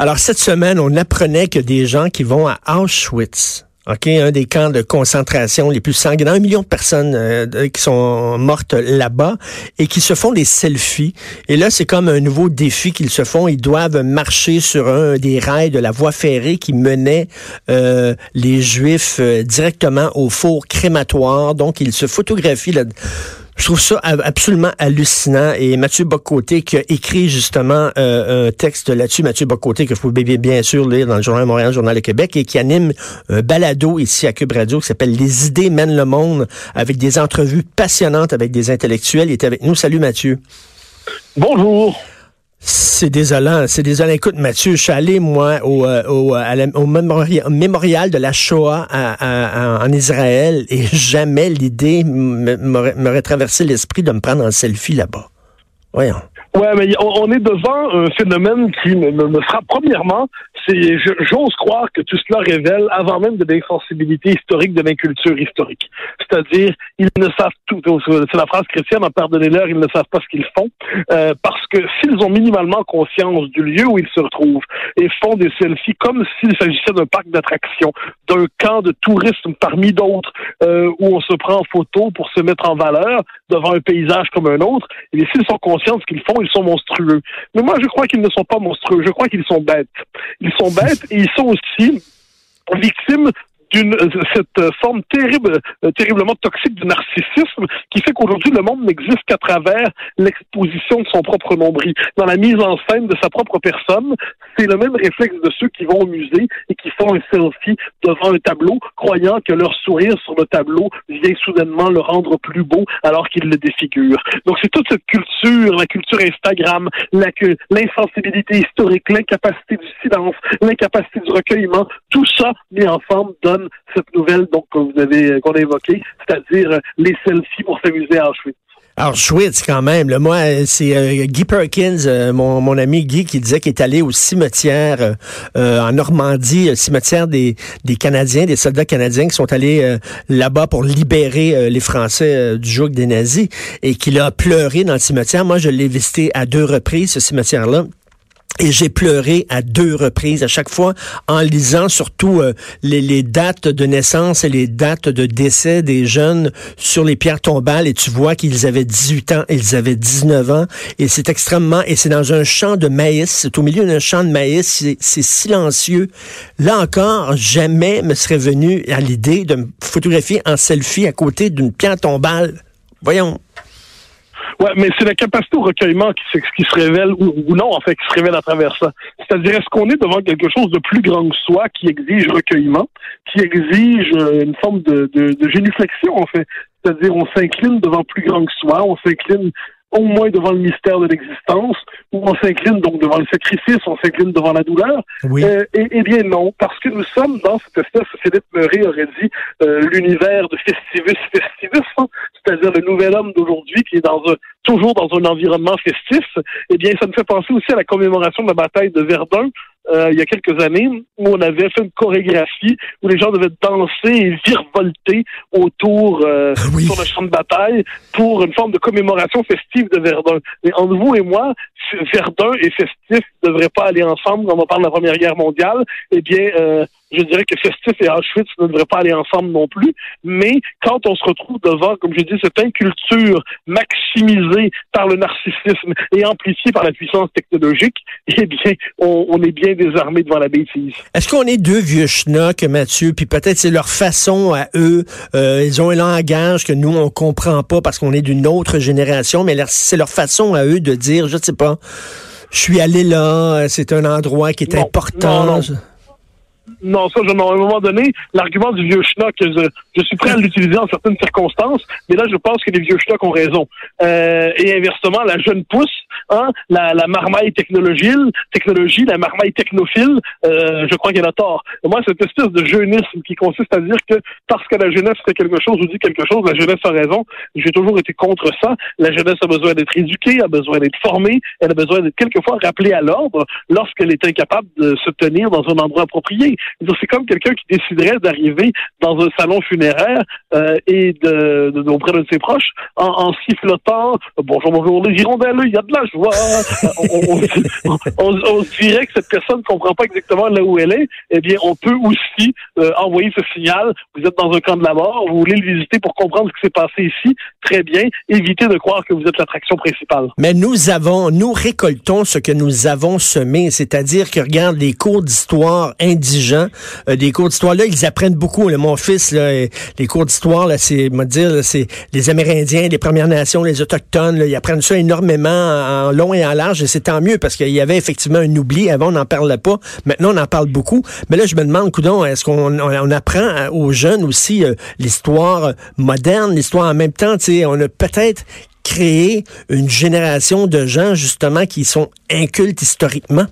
Alors, cette semaine, on apprenait que des gens qui vont à Auschwitz, OK, un des camps de concentration les plus sanguinaires, un million de personnes euh, qui sont mortes là-bas et qui se font des selfies. Et là, c'est comme un nouveau défi qu'ils se font. Ils doivent marcher sur un des rails de la voie ferrée qui menait euh, les Juifs euh, directement au four crématoire. Donc, ils se photographient là je trouve ça absolument hallucinant. Et Mathieu Bocoté qui a écrit justement euh, un texte là-dessus, Mathieu Bocoté que vous pouvez bien sûr lire dans le Journal Montréal, Journal de Québec, et qui anime un balado ici à Cube Radio qui s'appelle Les idées mènent le monde, avec des entrevues passionnantes avec des intellectuels. Il est avec nous. Salut Mathieu. Bonjour. C'est désolant, c'est désolant. Écoute, Mathieu, je suis allé, moi, au, euh, au, au mémorial, de la Shoah en Israël et jamais l'idée m'aurait traversé l'esprit de me prendre en selfie là-bas. Voyons. Ouais, mais on, est devant un phénomène qui me, frappe premièrement, j'ose croire que tout cela révèle avant même de l'insensibilité historique de l'inculture historique. C'est-à-dire, ils ne savent tout, c'est la phrase chrétienne, en pardonnez-leur, ils ne savent pas ce qu'ils font, euh, parce que s'ils ont minimalement conscience du lieu où ils se retrouvent et font des selfies comme s'il s'agissait d'un parc d'attractions, d'un camp de tourisme parmi d'autres, euh, où on se prend en photo pour se mettre en valeur devant un paysage comme un autre, et s'ils sont conscients de ce qu'ils font, ils sont monstrueux. Mais moi, je crois qu'ils ne sont pas monstrueux. Je crois qu'ils sont bêtes. Sont bêtes et ils sont aussi victimes d'une euh, cette euh, forme terrible, euh, terriblement toxique du narcissisme qui fait qu'aujourd'hui le monde n'existe qu'à travers l'exposition de son propre nombril. Dans la mise en scène de sa propre personne, c'est le même réflexe de ceux qui vont au musée et qui font un selfie devant un tableau, croyant que leur sourire sur le tableau vient soudainement le rendre plus beau alors qu'il le défigure. Donc c'est toute cette culture, la culture Instagram, l'insensibilité historique, l'incapacité du silence, l'incapacité du recueillement, tout ça mis ensemble donne cette nouvelle donc que vous avez qu'on a évoquée, c'est-à-dire les selfies pour s'amuser à Auschwitz. Auschwitz, quand même. moi, c'est euh, Guy Perkins, euh, mon, ami Guy, qui disait qu'il est allé au cimetière en Normandie, le cimetière des, des Canadiens, des soldats canadiens qui sont allés là-bas pour libérer les Français du joug des nazis et qu'il a pleuré dans le cimetière. Moi, je l'ai visité à deux reprises, ce cimetière-là. Et j'ai pleuré à deux reprises, à chaque fois, en lisant surtout euh, les, dates de naissance et les dates de décès des jeunes sur les pierres tombales. Et tu vois qu'ils avaient 18 ans, ils avaient 19 ans. Et c'est extrêmement... Et c'est dans un champ de maïs. C'est au milieu d'un champ de maïs. C'est silencieux. Là encore, jamais me serait venu à l'idée de me photographier en selfie à côté d'une pierre tombale. Voyons. Ouais, mais c'est la capacité au recueillement qui, qui se révèle, ou, non, en fait, qui se révèle à travers ça. C'est-à-dire, est-ce qu'on est devant quelque chose de plus grand que soi qui exige recueillement, qui exige euh, une forme de, de, de génuflexion, en fait? C'est-à-dire, on s'incline devant plus grand que soi, on s'incline au moins devant le mystère de l'existence, où on s'incline donc devant le sacrifice, on s'incline devant la douleur? Oui. Euh, et, eh bien non, parce que nous sommes dans cette espèce, Philippe Murray aurait dit, euh, l'univers de Festivus Festivus, hein, c'est-à-dire le nouvel homme d'aujourd'hui qui est dans un, toujours dans un environnement festif. Eh bien, ça me fait penser aussi à la commémoration de la bataille de Verdun, euh, il y a quelques années où on avait fait une chorégraphie où les gens devaient danser et virevolter autour euh, ah sur le champ de bataille pour une forme de commémoration festive de Verdun. Mais entre vous et moi, Verdun et festif ne devraient pas aller ensemble quand on parle de la Première Guerre mondiale. Eh bien, euh, je dirais que Festif et Auschwitz ne devraient pas aller ensemble non plus. Mais quand on se retrouve devant, comme je dis, cette inculture maximisée par le narcissisme et amplifiée par la puissance technologique, eh bien, on, est bien désarmé devant la bêtise. Est-ce qu'on est deux vieux schnocks, Mathieu, puis peut-être c'est leur façon à eux, euh, ils ont un langage que nous, on comprend pas parce qu'on est d'une autre génération, mais c'est leur façon à eux de dire, je sais pas, je suis allé là, c'est un endroit qui est important. Non, ça, je, à un moment donné, l'argument du vieux schnock, je, je suis prêt à l'utiliser en certaines circonstances, mais là, je pense que les vieux schnocks ont raison. Euh, et inversement, la jeune pousse, hein, la, la marmaille technologie, technologie, la marmaille technophile, euh, je crois qu'elle a tort. moi, cette espèce de jeunisme qui consiste à dire que parce que la jeunesse fait quelque chose ou dit quelque chose, la jeunesse a raison, j'ai toujours été contre ça. La jeunesse a besoin d'être éduquée, a besoin d'être formée, elle a besoin d'être quelquefois rappelée à l'ordre lorsqu'elle est incapable de se tenir dans un endroit approprié. C'est comme quelqu'un qui déciderait d'arriver dans un salon funéraire euh, et de, de, auprès de ses proches en, en sifflotant bonjour bonjour les hirondelles, il y a de la joie. on, on, on, dirait que cette personne ne comprend pas exactement là où elle est. Eh bien, on peut aussi euh, envoyer ce signal. Vous êtes dans un camp de la mort, vous voulez le visiter pour comprendre ce qui s'est passé ici. Très bien. Évitez de croire que vous êtes l'attraction principale. Mais nous avons, nous récoltons ce que nous avons semé, c'est-à-dire que regarde les cours d'histoire euh, des cours d'histoire là, ils apprennent beaucoup. Mon fils, là, les cours d'histoire là, c'est, me dire, c'est les Amérindiens, les Premières Nations, les autochtones, là, ils apprennent ça énormément en long et en large, et c'est tant mieux parce qu'il y avait effectivement un oubli. Avant, on n'en parlait pas. Maintenant, on en parle beaucoup. Mais là, je me demande, coudon, est-ce qu'on on, apprend aux jeunes aussi euh, l'histoire moderne, l'histoire en même temps, on a peut-être créé une génération de gens justement qui sont incultes historiquement.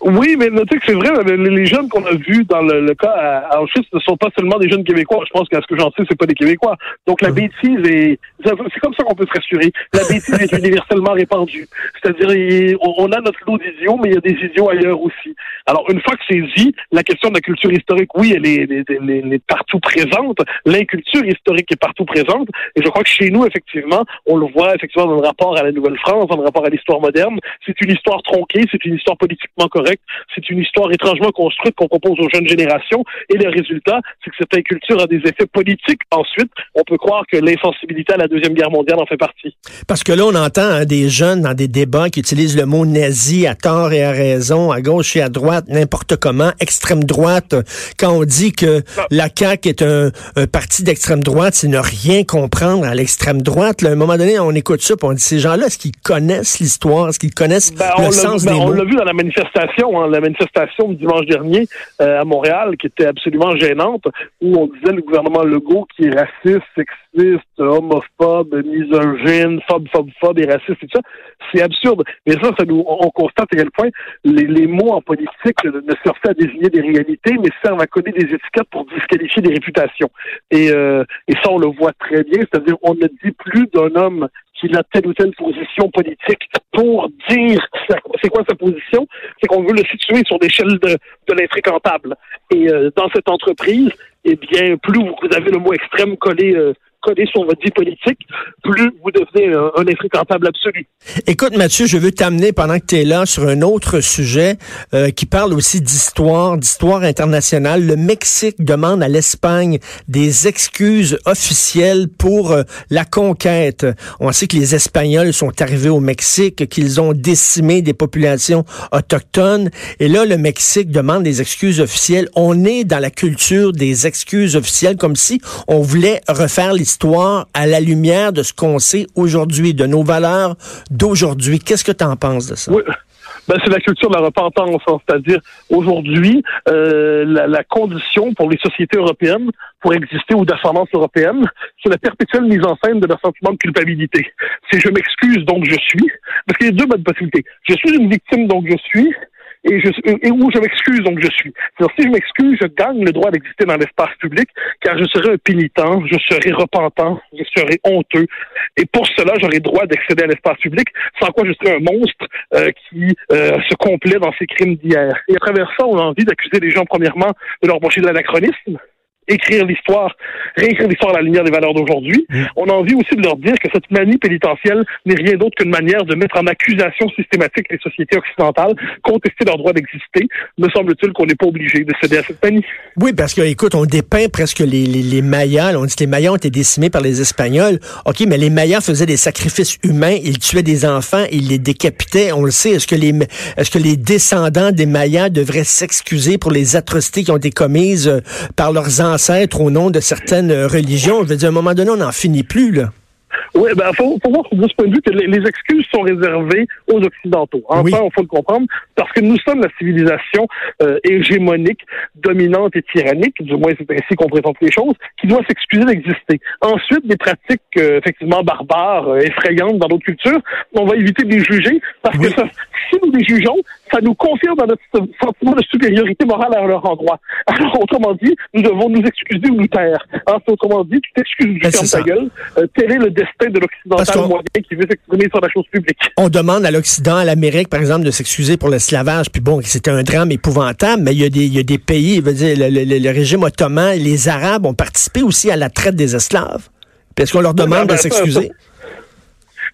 Oui, mais notez que c'est vrai, les jeunes qu'on a vus dans le, cas à Auschwitz ne sont pas seulement des jeunes Québécois. Je pense qu'à ce que j'en sais, c'est pas des Québécois. Donc la bêtise est, c'est comme ça qu'on peut se rassurer. La bêtise est universellement répandue. C'est-à-dire, on a notre lot d'idiots, mais il y a des idiots ailleurs aussi. Alors une fois que c'est dit, la question de la culture historique, oui, elle est, partout présente. L'inculture historique est partout présente. Et je crois que chez nous, effectivement, on le voit effectivement dans le rapport à la Nouvelle-France, dans le rapport à l'histoire moderne. C'est une histoire tronquée, c'est une histoire politiquement correcte c'est une histoire étrangement construite qu'on propose aux jeunes générations. Et le résultat, c'est que cette inculture a des effets politiques. Ensuite, on peut croire que l'insensibilité à la Deuxième Guerre mondiale en fait partie. Parce que là, on entend hein, des jeunes dans des débats qui utilisent le mot nazi à tort et à raison, à gauche et à droite, n'importe comment, extrême droite. Quand on dit que la CAQ est un, parti d'extrême droite, c'est ne rien comprendre à l'extrême droite. à un moment donné, on écoute ça, et on dit ces gens-là, est-ce qu'ils connaissent l'histoire, est-ce qu'ils connaissent ben, le sens ben, des mots? On l'a vu dans la manifestation Hein, la manifestation du dimanche dernier euh, à Montréal, qui était absolument gênante, où on disait le gouvernement Legault qui est raciste, sexiste, homophobe, misogyne, phobe, phobe, phobe et raciste et tout ça. C'est absurde. Mais ça, ça nous, on constate à quel point les, mots en politique ne servent pas à désigner des réalités, mais servent à coller des étiquettes pour disqualifier des réputations. Et, euh, et ça, on le voit très bien. C'est-à-dire, on ne dit plus d'un homme qu'il a telle ou telle position politique pour dire c'est quoi sa position, c'est qu'on veut le situer sur l'échelle de, de l'infréquentable. Et euh, dans cette entreprise, eh bien, plus vous avez le mot extrême collé euh, collé sur votre vie politique, plus vous devenez un, un infréquentable absolu. Écoute, Mathieu, je veux t'amener pendant que tu es là sur un autre sujet euh, qui parle aussi d'histoire, d'histoire internationale. Le Mexique demande à l'Espagne des excuses officielles pour euh, la conquête. On sait que les Espagnols sont arrivés au Mexique, qu'ils ont décimé des populations autochtones. Et là, le Mexique demande des excuses officielles. On est dans la culture des excuses officielles, comme si on voulait refaire l'histoire histoire à la lumière de ce qu'on sait aujourd'hui, de nos valeurs d'aujourd'hui. Qu'est-ce que tu en penses de ça? Oui. Ben, c'est la culture de la repentance, hein. c'est-à-dire aujourd'hui, euh, la, condition pour les sociétés européennes pour exister ou d'ascendance européenne, c'est la perpétuelle mise en scène de leur sentiment de culpabilité. C'est je m'excuse donc je suis, parce qu'il y a deux bonnes possibilités. Je suis une victime donc je suis, et, je, et où je m'excuse, donc je suis. Alors, si je m'excuse, je gagne le droit d'exister dans l'espace public, car je serai un pénitent, je serai repentant, je serai honteux. Et pour cela, j'aurai droit d'accéder à l'espace public, sans quoi je serai un monstre euh, qui euh, se complaît dans ses crimes d'hier. Et à travers ça, on a envie d'accuser les gens, premièrement, de leur brancher de l'anachronisme, écrire l'histoire, réécrire l'histoire à la lumière des valeurs d'aujourd'hui. Mm. On a envie aussi de leur dire que cette manie pénitentielle n'est rien d'autre qu'une manière de mettre en accusation systématique les sociétés occidentales, contester leur droit d'exister. Me semble-t-il qu'on n'est pas obligé de céder à cette manie. Oui, parce que, écoute, on dépeint presque les, les, les Mayas. on dit que les Mayas ont été décimés par les Espagnols. OK, mais les Mayas faisaient des sacrifices humains. Ils tuaient des enfants, ils les décapitaient. On le sait. Est-ce que les, est-ce que les descendants des Mayas devraient s'excuser pour les atrocités qui ont été commises euh, par leurs ancêtres ancêtres au nom de certaines religions. Je veux dire, à un moment donné, on n'en finit plus, là. Oui, ben faut, faut voir de ce point de vue que les, excuses sont réservées aux Occidentaux. Enfin, il faut le comprendre, parce que nous sommes la civilisation euh, hégémonique, dominante et tyrannique, du moins c'est ainsi qu'on présente les choses, qui doit s'excuser d'exister. Ensuite, des pratiques euh, effectivement barbares, euh, effrayantes dans d'autres cultures, on va éviter de les juger, parce que ça, si nous les jugeons, ça nous confirme dans notre sentiment de supériorité morale à leur endroit. Alors, autrement dit, nous devons nous excuser ou nous taire. Alors, autrement dit, tu t'excuses du ben, ferme ta gueule. Euh, tel est le destin de l'Occidental moyen qui veut s'exprimer sur la chose publique. On demande à l'Occident, à l'Amérique, par exemple, de s'excuser pour l'esclavage. Puis bon, c'était un drame épouvantable, mais il y a des, il y a des pays, dire, le, le, régime ottoman, les Arabes ont participé aussi à la traite des esclaves. Puis est-ce qu'on leur demande ben, de s'excuser?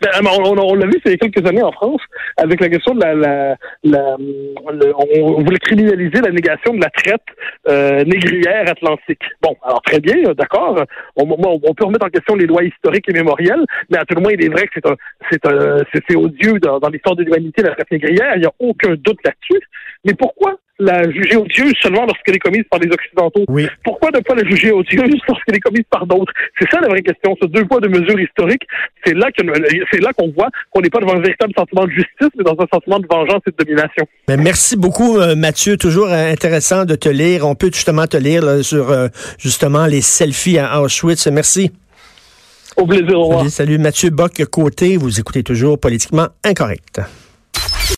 Ben, on, l'a vu il y a quelques années en France avec la question de la, la, la on, voulait criminaliser la négation de la traite euh, négrière atlantique. Bon, alors très bien, d'accord. On, on, peut remettre en question les lois historiques et mémorielles, mais à tout le moins, il est vrai que c'est un, c'est un, c'est odieux dans, dans l'histoire de l'humanité la traite négrière. Il n'y a aucun doute là-dessus. Mais pourquoi la juger odieuse seulement lorsqu'elle est commise par les Occidentaux. Oui. Pourquoi ne pas la juger odieuse lorsqu'elle est commise par d'autres? C'est ça la vraie question. Ce deux poids, de mesures historiques, c'est là que c'est là qu'on voit qu'on n'est pas devant un véritable sentiment de justice, mais dans un sentiment de vengeance et de domination. Mais merci beaucoup, euh, Mathieu. Toujours euh, intéressant de te lire. On peut justement te lire sur euh, justement les selfies à Auschwitz. Merci. Au plaisir, au revoir. Salut, salut Mathieu Bock-Côté. Vous écoutez toujours Politiquement Incorrect.